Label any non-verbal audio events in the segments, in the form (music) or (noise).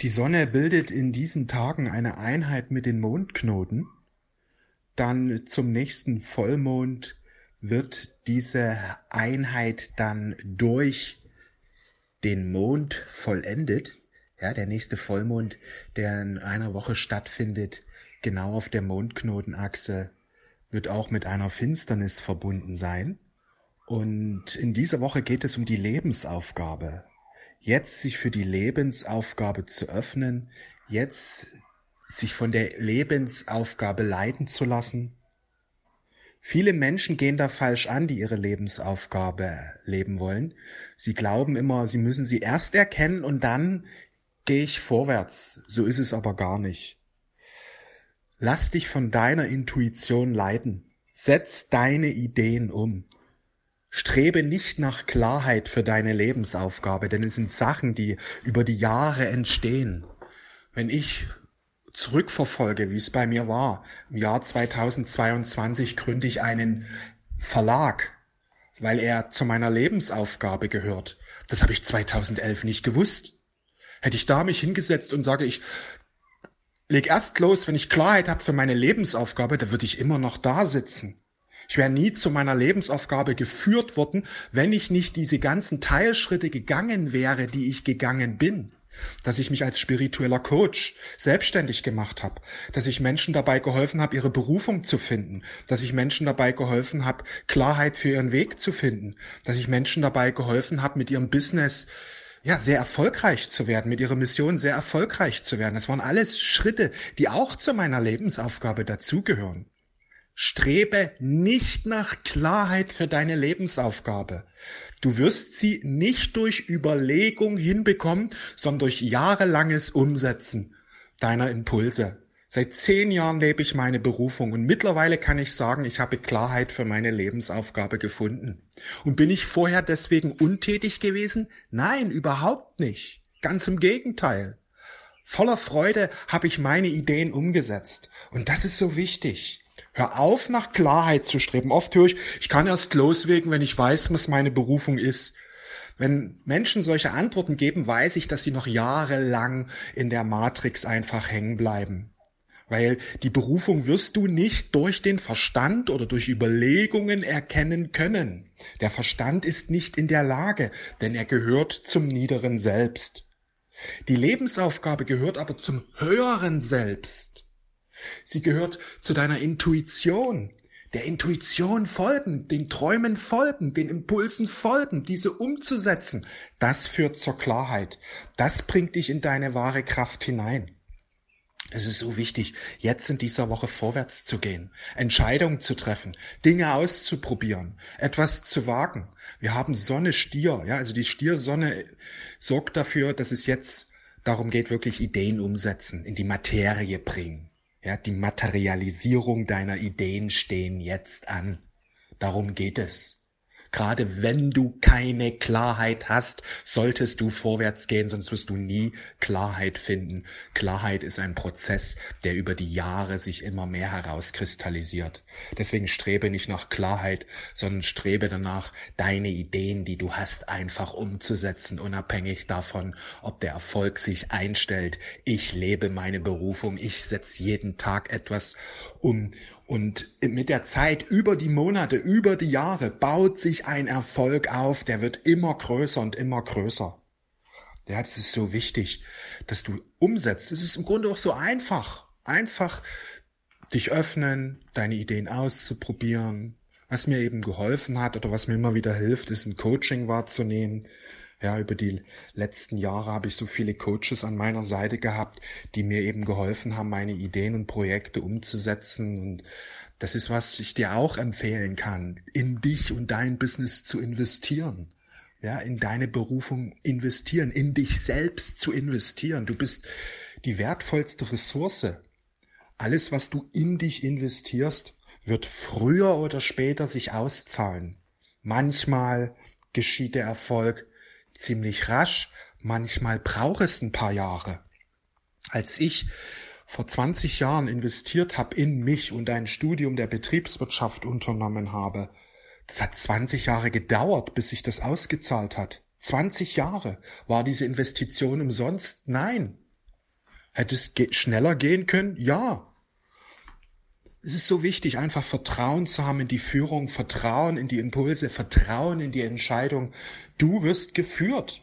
Die Sonne bildet in diesen Tagen eine Einheit mit den Mondknoten. Dann zum nächsten Vollmond wird diese Einheit dann durch den Mond vollendet. Ja, der nächste Vollmond, der in einer Woche stattfindet, genau auf der Mondknotenachse, wird auch mit einer Finsternis verbunden sein. Und in dieser Woche geht es um die Lebensaufgabe jetzt sich für die Lebensaufgabe zu öffnen, jetzt sich von der Lebensaufgabe leiten zu lassen. Viele Menschen gehen da falsch an, die ihre Lebensaufgabe leben wollen. Sie glauben immer, sie müssen sie erst erkennen und dann gehe ich vorwärts. So ist es aber gar nicht. Lass dich von deiner Intuition leiten. Setz deine Ideen um. Strebe nicht nach Klarheit für deine Lebensaufgabe, denn es sind Sachen, die über die Jahre entstehen. Wenn ich zurückverfolge, wie es bei mir war, im Jahr 2022 gründe ich einen Verlag, weil er zu meiner Lebensaufgabe gehört. Das habe ich 2011 nicht gewusst. Hätte ich da mich hingesetzt und sage ich, leg erst los, wenn ich Klarheit habe für meine Lebensaufgabe, da würde ich immer noch da sitzen. Ich wäre nie zu meiner Lebensaufgabe geführt worden, wenn ich nicht diese ganzen Teilschritte gegangen wäre, die ich gegangen bin. Dass ich mich als spiritueller Coach selbstständig gemacht habe, dass ich Menschen dabei geholfen habe, ihre Berufung zu finden, dass ich Menschen dabei geholfen habe, Klarheit für ihren Weg zu finden, dass ich Menschen dabei geholfen habe, mit ihrem Business ja, sehr erfolgreich zu werden, mit ihrer Mission sehr erfolgreich zu werden. Das waren alles Schritte, die auch zu meiner Lebensaufgabe dazugehören. Strebe nicht nach Klarheit für deine Lebensaufgabe. Du wirst sie nicht durch Überlegung hinbekommen, sondern durch jahrelanges Umsetzen deiner Impulse. Seit zehn Jahren lebe ich meine Berufung und mittlerweile kann ich sagen, ich habe Klarheit für meine Lebensaufgabe gefunden. Und bin ich vorher deswegen untätig gewesen? Nein, überhaupt nicht. Ganz im Gegenteil. Voller Freude habe ich meine Ideen umgesetzt. Und das ist so wichtig. Hör auf, nach Klarheit zu streben. Oft höre ich, ich kann erst loswegen, wenn ich weiß, was meine Berufung ist. Wenn Menschen solche Antworten geben, weiß ich, dass sie noch jahrelang in der Matrix einfach hängen bleiben. Weil die Berufung wirst du nicht durch den Verstand oder durch Überlegungen erkennen können. Der Verstand ist nicht in der Lage, denn er gehört zum niederen Selbst. Die Lebensaufgabe gehört aber zum höheren Selbst. Sie gehört zu deiner Intuition. Der Intuition folgen, den Träumen folgen, den Impulsen folgen, diese umzusetzen. Das führt zur Klarheit. Das bringt dich in deine wahre Kraft hinein. Es ist so wichtig, jetzt in dieser Woche vorwärts zu gehen, Entscheidungen zu treffen, Dinge auszuprobieren, etwas zu wagen. Wir haben Sonne Stier, ja, also die Stiersonne sorgt dafür, dass es jetzt darum geht, wirklich Ideen umsetzen, in die Materie bringen. Ja, die Materialisierung deiner Ideen stehen jetzt an. Darum geht es. Gerade wenn du keine Klarheit hast, solltest du vorwärts gehen, sonst wirst du nie Klarheit finden. Klarheit ist ein Prozess, der über die Jahre sich immer mehr herauskristallisiert. Deswegen strebe nicht nach Klarheit, sondern strebe danach, deine Ideen, die du hast, einfach umzusetzen, unabhängig davon, ob der Erfolg sich einstellt. Ich lebe meine Berufung, ich setze jeden Tag etwas um und mit der Zeit, über die Monate, über die Jahre, baut sich ein Erfolg auf, der wird immer größer und immer größer. Ja, das ist so wichtig, dass du umsetzt. Es ist im Grunde auch so einfach. Einfach dich öffnen, deine Ideen auszuprobieren. Was mir eben geholfen hat oder was mir immer wieder hilft, ist ein Coaching wahrzunehmen. Ja, über die letzten Jahre habe ich so viele Coaches an meiner Seite gehabt, die mir eben geholfen haben, meine Ideen und Projekte umzusetzen. Und das ist, was ich dir auch empfehlen kann, in dich und dein Business zu investieren. Ja, in deine Berufung investieren, in dich selbst zu investieren. Du bist die wertvollste Ressource. Alles, was du in dich investierst, wird früher oder später sich auszahlen. Manchmal geschieht der Erfolg ziemlich rasch, manchmal braucht es ein paar Jahre. Als ich vor 20 Jahren investiert habe in mich und ein Studium der Betriebswirtschaft unternommen habe, das hat 20 Jahre gedauert, bis sich das ausgezahlt hat. 20 Jahre. War diese Investition umsonst? Nein. Hätte es ge schneller gehen können? Ja. Es ist so wichtig, einfach Vertrauen zu haben in die Führung, Vertrauen in die Impulse, Vertrauen in die Entscheidung. Du wirst geführt.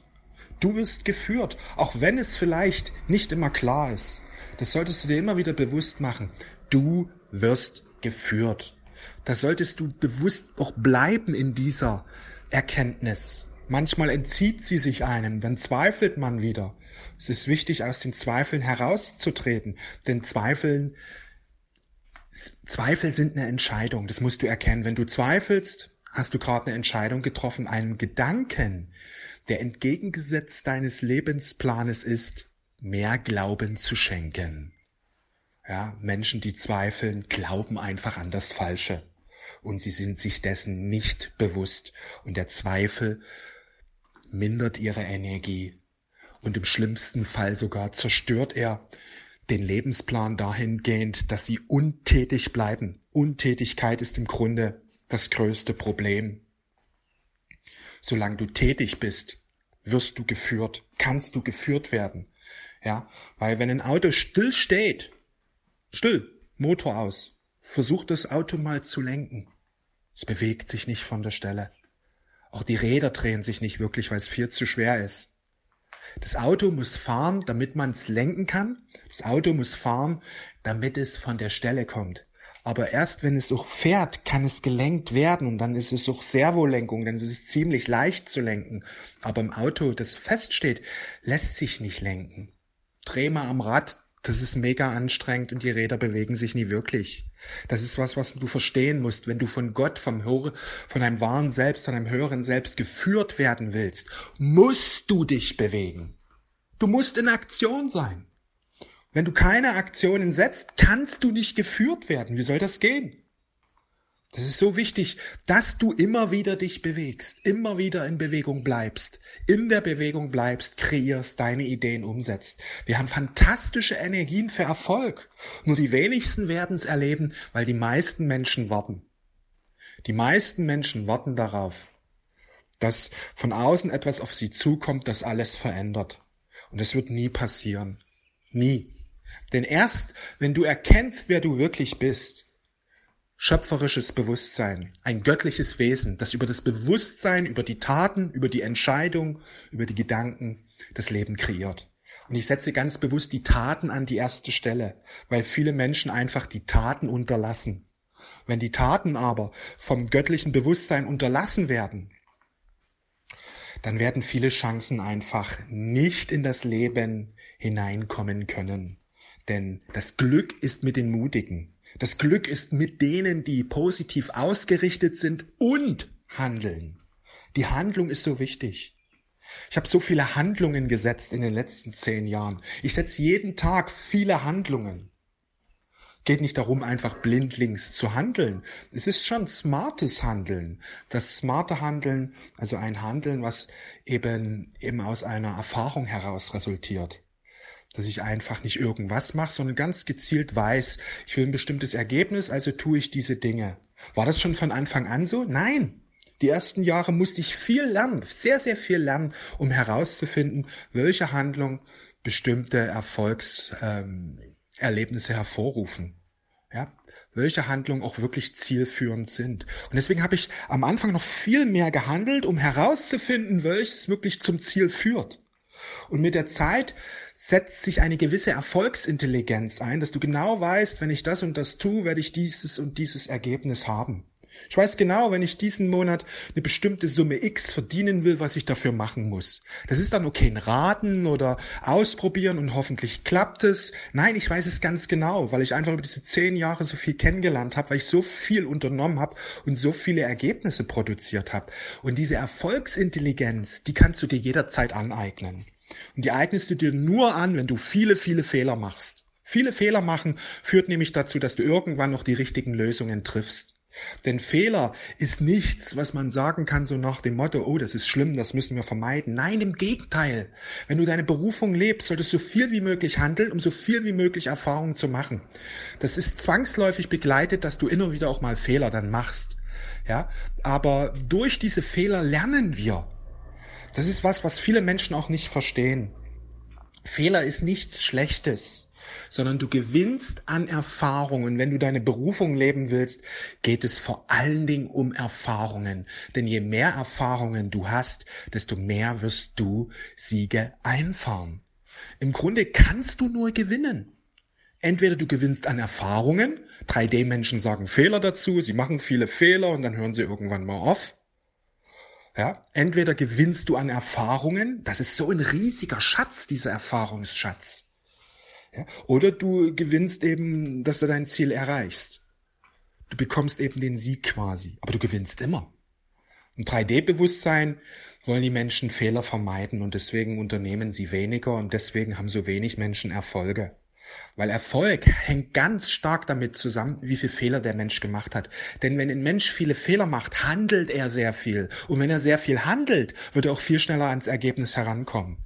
Du wirst geführt, auch wenn es vielleicht nicht immer klar ist. Das solltest du dir immer wieder bewusst machen. Du wirst geführt. Da solltest du bewusst auch bleiben in dieser Erkenntnis. Manchmal entzieht sie sich einem, dann zweifelt man wieder. Es ist wichtig, aus den Zweifeln herauszutreten, denn Zweifeln, Zweifel sind eine Entscheidung, das musst du erkennen. Wenn du zweifelst, hast du gerade eine Entscheidung getroffen, einen Gedanken, der entgegengesetzt deines Lebensplanes ist, mehr Glauben zu schenken. Ja, Menschen, die zweifeln, glauben einfach an das Falsche und sie sind sich dessen nicht bewusst und der Zweifel mindert ihre Energie und im schlimmsten Fall sogar zerstört er den Lebensplan dahingehend, dass sie untätig bleiben. Untätigkeit ist im Grunde das größte Problem. Solange du tätig bist, wirst du geführt, kannst du geführt werden. Ja, weil wenn ein Auto still steht, still, Motor aus, versuch das Auto mal zu lenken. Es bewegt sich nicht von der Stelle. Auch die Räder drehen sich nicht wirklich, weil es viel zu schwer ist. Das Auto muss fahren, damit man es lenken kann. Das Auto muss fahren, damit es von der Stelle kommt. Aber erst wenn es auch fährt, kann es gelenkt werden und dann ist es auch Servolenkung, dann ist es ziemlich leicht zu lenken. Aber im Auto, das feststeht, lässt sich nicht lenken. Dreh mal am Rad, das ist mega anstrengend und die Räder bewegen sich nie wirklich. Das ist was, was du verstehen musst, wenn du von Gott, vom Höre, von einem wahren Selbst, von einem höheren Selbst geführt werden willst, musst du dich bewegen. Du musst in Aktion sein. Wenn du keine Aktionen setzt, kannst du nicht geführt werden. Wie soll das gehen? Das ist so wichtig, dass du immer wieder dich bewegst, immer wieder in Bewegung bleibst, in der Bewegung bleibst, kreierst, deine Ideen umsetzt. Wir haben fantastische Energien für Erfolg. Nur die wenigsten werden es erleben, weil die meisten Menschen warten. Die meisten Menschen warten darauf, dass von außen etwas auf sie zukommt, das alles verändert. Und es wird nie passieren. Nie. Denn erst, wenn du erkennst, wer du wirklich bist, schöpferisches Bewusstsein, ein göttliches Wesen, das über das Bewusstsein, über die Taten, über die Entscheidung, über die Gedanken das Leben kreiert. Und ich setze ganz bewusst die Taten an die erste Stelle, weil viele Menschen einfach die Taten unterlassen. Wenn die Taten aber vom göttlichen Bewusstsein unterlassen werden, dann werden viele Chancen einfach nicht in das Leben hineinkommen können. Denn das Glück ist mit den Mutigen. Das Glück ist mit denen, die positiv ausgerichtet sind und handeln. Die Handlung ist so wichtig. Ich habe so viele Handlungen gesetzt in den letzten zehn Jahren. Ich setze jeden Tag viele Handlungen. Geht nicht darum, einfach blindlings zu handeln. Es ist schon smartes Handeln. Das smarte Handeln, also ein Handeln, was eben eben aus einer Erfahrung heraus resultiert dass ich einfach nicht irgendwas mache, sondern ganz gezielt weiß, ich will ein bestimmtes Ergebnis, also tue ich diese Dinge. War das schon von Anfang an so? Nein. Die ersten Jahre musste ich viel lernen, sehr, sehr viel lernen, um herauszufinden, welche Handlung bestimmte Erfolgserlebnisse ähm, hervorrufen. Ja, welche Handlungen auch wirklich zielführend sind. Und deswegen habe ich am Anfang noch viel mehr gehandelt, um herauszufinden, welches wirklich zum Ziel führt. Und mit der Zeit setzt sich eine gewisse Erfolgsintelligenz ein, dass du genau weißt, wenn ich das und das tue, werde ich dieses und dieses Ergebnis haben. Ich weiß genau, wenn ich diesen Monat eine bestimmte Summe X verdienen will, was ich dafür machen muss. Das ist dann okay, ein Raten oder ausprobieren und hoffentlich klappt es. Nein, ich weiß es ganz genau, weil ich einfach über diese zehn Jahre so viel kennengelernt habe, weil ich so viel unternommen habe und so viele Ergebnisse produziert habe. Und diese Erfolgsintelligenz, die kannst du dir jederzeit aneignen. Und die eignest du dir nur an, wenn du viele, viele Fehler machst. Viele Fehler machen führt nämlich dazu, dass du irgendwann noch die richtigen Lösungen triffst. Denn Fehler ist nichts, was man sagen kann, so nach dem Motto, oh, das ist schlimm, das müssen wir vermeiden. Nein, im Gegenteil. Wenn du deine Berufung lebst, solltest du so viel wie möglich handeln, um so viel wie möglich Erfahrungen zu machen. Das ist zwangsläufig begleitet, dass du immer wieder auch mal Fehler dann machst. Ja, aber durch diese Fehler lernen wir. Das ist was, was viele Menschen auch nicht verstehen. Fehler ist nichts Schlechtes. sondern du gewinnst an Erfahrungen. Wenn du deine Berufung leben willst, geht es vor allen Dingen um Erfahrungen. Denn je mehr Erfahrungen du hast, desto mehr wirst du Siege einfahren. Im Grunde kannst du nur gewinnen. Entweder du gewinnst an Erfahrungen, 3D-Menschen sagen Fehler dazu, sie machen viele Fehler und dann hören sie irgendwann mal auf. Ja, entweder gewinnst du an Erfahrungen, das ist so ein riesiger Schatz, dieser Erfahrungsschatz. Ja, oder du gewinnst eben, dass du dein Ziel erreichst. Du bekommst eben den Sieg quasi, aber du gewinnst immer. Im 3D-Bewusstsein wollen die Menschen Fehler vermeiden und deswegen unternehmen sie weniger und deswegen haben so wenig Menschen Erfolge. Weil Erfolg hängt ganz stark damit zusammen, wie viel Fehler der Mensch gemacht hat. Denn wenn ein Mensch viele Fehler macht, handelt er sehr viel. Und wenn er sehr viel handelt, wird er auch viel schneller ans Ergebnis herankommen.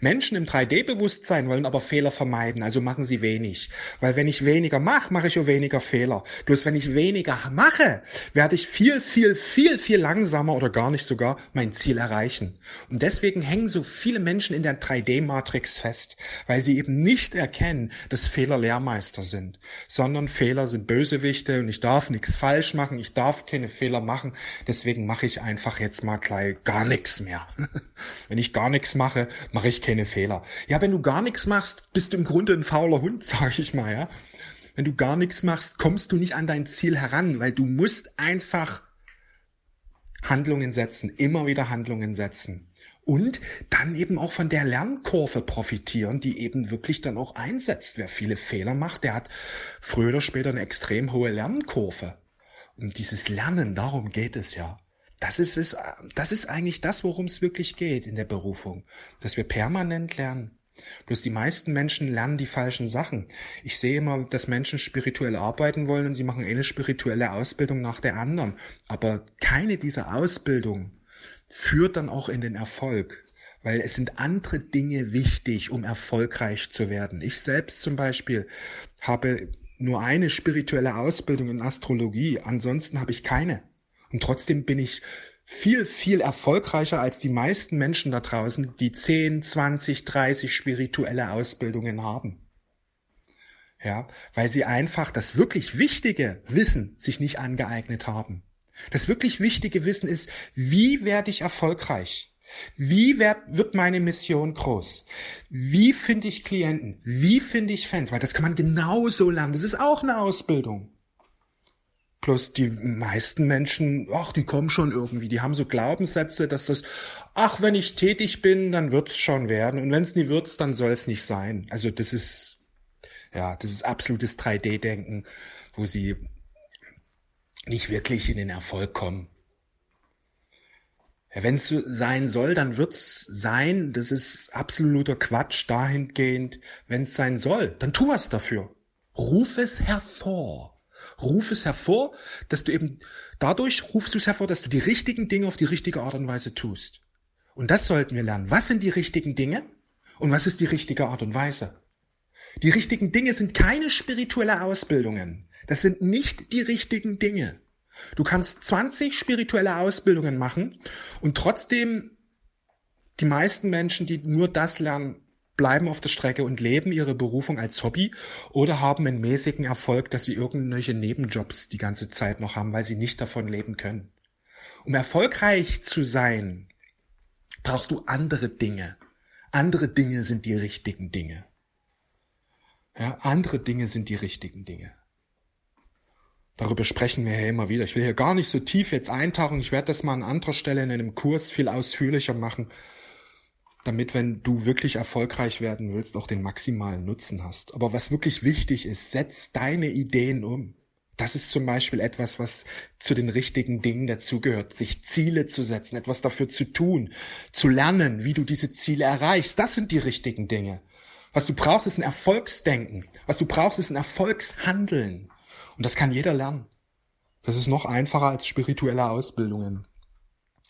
Menschen im 3D-Bewusstsein wollen aber Fehler vermeiden, also machen sie wenig. Weil wenn ich weniger mache, mache ich auch weniger Fehler. Bloß wenn ich weniger mache, werde ich viel, viel, viel, viel langsamer oder gar nicht sogar mein Ziel erreichen. Und deswegen hängen so viele Menschen in der 3D-Matrix fest, weil sie eben nicht erkennen, dass Fehler Lehrmeister sind, sondern Fehler sind Bösewichte und ich darf nichts falsch machen, ich darf keine Fehler machen, deswegen mache ich einfach jetzt mal gleich gar nichts mehr. (laughs) wenn ich gar nichts mache, mache ich keine Fehler. Ja, wenn du gar nichts machst, bist du im Grunde ein fauler Hund, (laughs) sag ich mal, ja. Wenn du gar nichts machst, kommst du nicht an dein Ziel heran, weil du musst einfach Handlungen setzen, immer wieder Handlungen setzen. Und dann eben auch von der Lernkurve profitieren, die eben wirklich dann auch einsetzt. Wer viele Fehler macht, der hat früher oder später eine extrem hohe Lernkurve. Und dieses Lernen, darum geht es ja. Das ist es, das ist eigentlich das, worum es wirklich geht in der Berufung. Dass wir permanent lernen. Bloß die meisten Menschen lernen die falschen Sachen. Ich sehe immer, dass Menschen spirituell arbeiten wollen und sie machen eine spirituelle Ausbildung nach der anderen. Aber keine dieser Ausbildungen führt dann auch in den Erfolg. Weil es sind andere Dinge wichtig, um erfolgreich zu werden. Ich selbst zum Beispiel habe nur eine spirituelle Ausbildung in Astrologie. Ansonsten habe ich keine. Und trotzdem bin ich viel, viel erfolgreicher als die meisten Menschen da draußen, die 10, 20, 30 spirituelle Ausbildungen haben. Ja, weil sie einfach das wirklich wichtige Wissen sich nicht angeeignet haben. Das wirklich wichtige Wissen ist, wie werde ich erfolgreich? Wie werd, wird meine Mission groß? Wie finde ich Klienten? Wie finde ich Fans? Weil das kann man genauso lernen. Das ist auch eine Ausbildung. Plus die meisten Menschen, ach, die kommen schon irgendwie, die haben so Glaubenssätze, dass das, ach, wenn ich tätig bin, dann wird's schon werden. Und wenn es nie wird, dann soll es nicht sein. Also das ist, ja, das ist absolutes 3D-Denken, wo sie nicht wirklich in den Erfolg kommen. Ja, wenn es so sein soll, dann wird's sein. Das ist absoluter Quatsch dahingehend. Wenn es sein soll, dann tu was dafür. Ruf es hervor. Ruf es hervor, dass du eben, dadurch rufst du es hervor, dass du die richtigen Dinge auf die richtige Art und Weise tust. Und das sollten wir lernen. Was sind die richtigen Dinge? Und was ist die richtige Art und Weise? Die richtigen Dinge sind keine spirituelle Ausbildungen. Das sind nicht die richtigen Dinge. Du kannst 20 spirituelle Ausbildungen machen und trotzdem die meisten Menschen, die nur das lernen, bleiben auf der Strecke und leben ihre Berufung als Hobby oder haben einen mäßigen Erfolg, dass sie irgendwelche Nebenjobs die ganze Zeit noch haben, weil sie nicht davon leben können. Um erfolgreich zu sein, brauchst du andere Dinge. Andere Dinge sind die richtigen Dinge. Ja, andere Dinge sind die richtigen Dinge. Darüber sprechen wir ja immer wieder. Ich will hier gar nicht so tief jetzt eintauchen. Ich werde das mal an anderer Stelle in einem Kurs viel ausführlicher machen damit, wenn du wirklich erfolgreich werden willst, auch den maximalen Nutzen hast. Aber was wirklich wichtig ist, setz deine Ideen um. Das ist zum Beispiel etwas, was zu den richtigen Dingen dazugehört, sich Ziele zu setzen, etwas dafür zu tun, zu lernen, wie du diese Ziele erreichst. Das sind die richtigen Dinge. Was du brauchst, ist ein Erfolgsdenken. Was du brauchst, ist ein Erfolgshandeln. Und das kann jeder lernen. Das ist noch einfacher als spirituelle Ausbildungen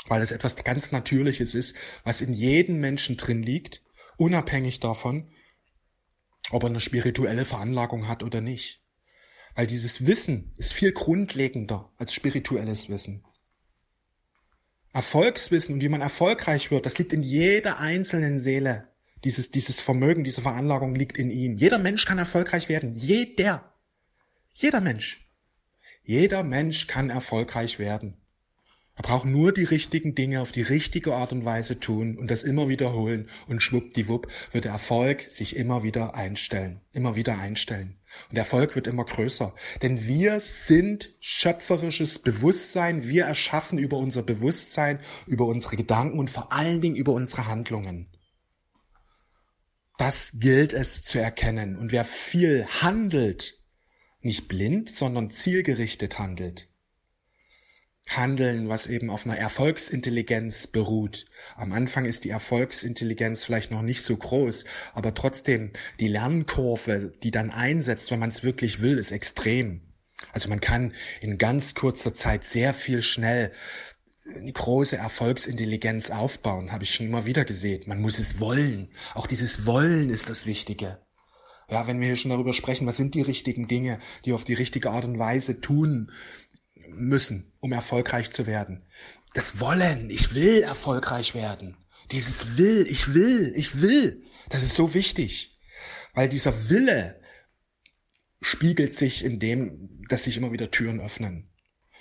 weil es etwas ganz Natürliches ist, was in jedem Menschen drin liegt, unabhängig davon, ob er eine spirituelle Veranlagung hat oder nicht. Weil dieses Wissen ist viel grundlegender als spirituelles Wissen. Erfolgswissen und wie man erfolgreich wird, das liegt in jeder einzelnen Seele Dieses, dieses Vermögen, diese Veranlagung liegt in ihm. Jeder Mensch kann erfolgreich werden. Jeder. Jeder Mensch. Jeder Mensch kann erfolgreich werden. Er braucht nur die richtigen Dinge auf die richtige Art und Weise tun und das immer wiederholen und schwuppdiwupp wird der Erfolg sich immer wieder einstellen, immer wieder einstellen. Und der Erfolg wird immer größer. Denn wir sind schöpferisches Bewusstsein. Wir erschaffen über unser Bewusstsein, über unsere Gedanken und vor allen Dingen über unsere Handlungen. Das gilt es zu erkennen. Und wer viel handelt, nicht blind, sondern zielgerichtet handelt, Handeln, was eben auf einer Erfolgsintelligenz beruht. Am Anfang ist die Erfolgsintelligenz vielleicht noch nicht so groß, aber trotzdem die Lernkurve, die dann einsetzt, wenn man es wirklich will, ist extrem. Also man kann in ganz kurzer Zeit sehr viel schnell eine große Erfolgsintelligenz aufbauen, habe ich schon immer wieder gesehen. Man muss es wollen. Auch dieses Wollen ist das Wichtige. Ja, wenn wir hier schon darüber sprechen, was sind die richtigen Dinge, die auf die richtige Art und Weise tun müssen, um erfolgreich zu werden. Das Wollen, ich will erfolgreich werden. Dieses Will, ich will, ich will. Das ist so wichtig. Weil dieser Wille spiegelt sich in dem, dass sich immer wieder Türen öffnen.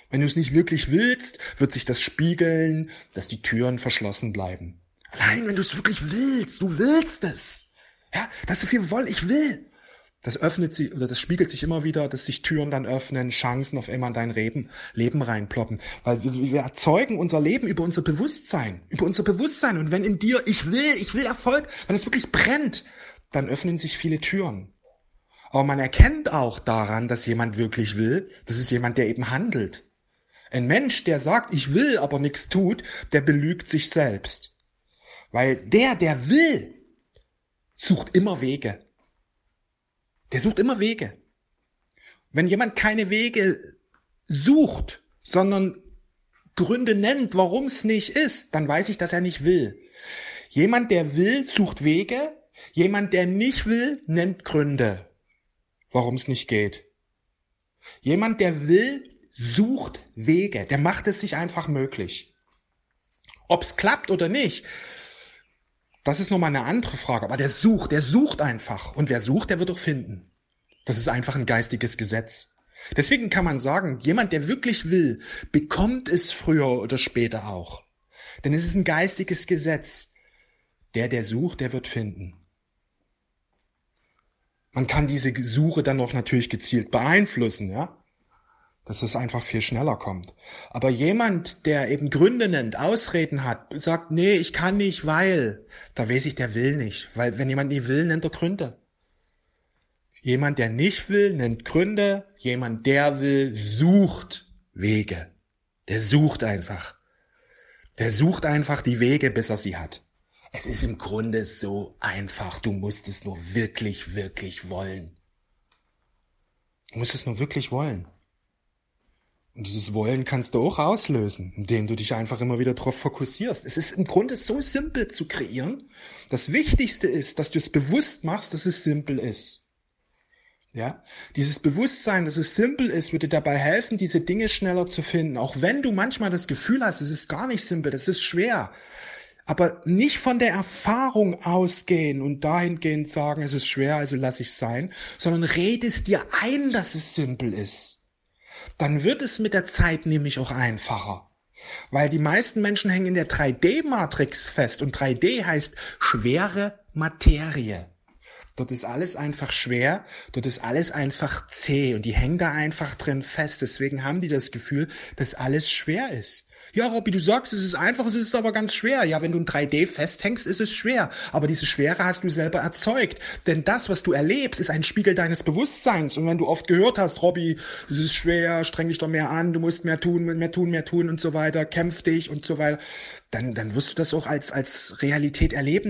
Wenn du es nicht wirklich willst, wird sich das spiegeln, dass die Türen verschlossen bleiben. Allein wenn du es wirklich willst, du willst es. Ja, dass du viel woll, ich will das öffnet sich oder das spiegelt sich immer wieder, dass sich Türen dann öffnen, Chancen auf einmal in dein Leben, Leben reinploppen. Weil wir, wir erzeugen unser Leben über unser Bewusstsein, über unser Bewusstsein. Und wenn in dir, ich will, ich will Erfolg, wenn es wirklich brennt, dann öffnen sich viele Türen. Aber man erkennt auch daran, dass jemand wirklich will, das ist jemand, der eben handelt. Ein Mensch, der sagt, ich will, aber nichts tut, der belügt sich selbst. Weil der, der will, sucht immer Wege. Der sucht immer Wege. Wenn jemand keine Wege sucht, sondern Gründe nennt, warum es nicht ist, dann weiß ich, dass er nicht will. Jemand, der will, sucht Wege. Jemand, der nicht will, nennt Gründe, warum es nicht geht. Jemand, der will, sucht Wege. Der macht es sich einfach möglich. Ob es klappt oder nicht, das ist nochmal eine andere Frage. Aber der sucht, der sucht einfach. Und wer sucht, der wird auch finden. Das ist einfach ein geistiges Gesetz. Deswegen kann man sagen, jemand, der wirklich will, bekommt es früher oder später auch. Denn es ist ein geistiges Gesetz. Der, der sucht, der wird finden. Man kann diese Suche dann noch natürlich gezielt beeinflussen, ja dass es einfach viel schneller kommt. Aber jemand, der eben Gründe nennt, Ausreden hat, sagt, nee, ich kann nicht, weil, da weiß ich, der will nicht. Weil wenn jemand nicht will, nennt er Gründe. Jemand, der nicht will, nennt Gründe. Jemand, der will, sucht Wege. Der sucht einfach. Der sucht einfach die Wege, bis er sie hat. Es ist im Grunde so einfach. Du musst es nur wirklich, wirklich wollen. Du musst es nur wirklich wollen. Und dieses Wollen kannst du auch auslösen, indem du dich einfach immer wieder darauf fokussierst. Es ist im Grunde so simpel zu kreieren. Das Wichtigste ist, dass du es bewusst machst, dass es simpel ist. Ja, dieses Bewusstsein, dass es simpel ist, würde dabei helfen, diese Dinge schneller zu finden. Auch wenn du manchmal das Gefühl hast, es ist gar nicht simpel, das ist schwer. Aber nicht von der Erfahrung ausgehen und dahingehend sagen, es ist schwer, also lass ich sein, sondern redest dir ein, dass es simpel ist dann wird es mit der Zeit nämlich auch einfacher. Weil die meisten Menschen hängen in der 3D-Matrix fest und 3D heißt schwere Materie. Dort ist alles einfach schwer, dort ist alles einfach zäh und die hängen da einfach drin fest. Deswegen haben die das Gefühl, dass alles schwer ist. Ja, Robby, du sagst, es ist einfach, es ist aber ganz schwer. Ja, wenn du in 3D festhängst, ist es schwer. Aber diese Schwere hast du selber erzeugt. Denn das, was du erlebst, ist ein Spiegel deines Bewusstseins. Und wenn du oft gehört hast, Robby, es ist schwer, streng dich doch mehr an, du musst mehr tun, mehr tun, mehr tun und so weiter, kämpf dich und so weiter, dann, dann wirst du das auch als, als Realität erleben.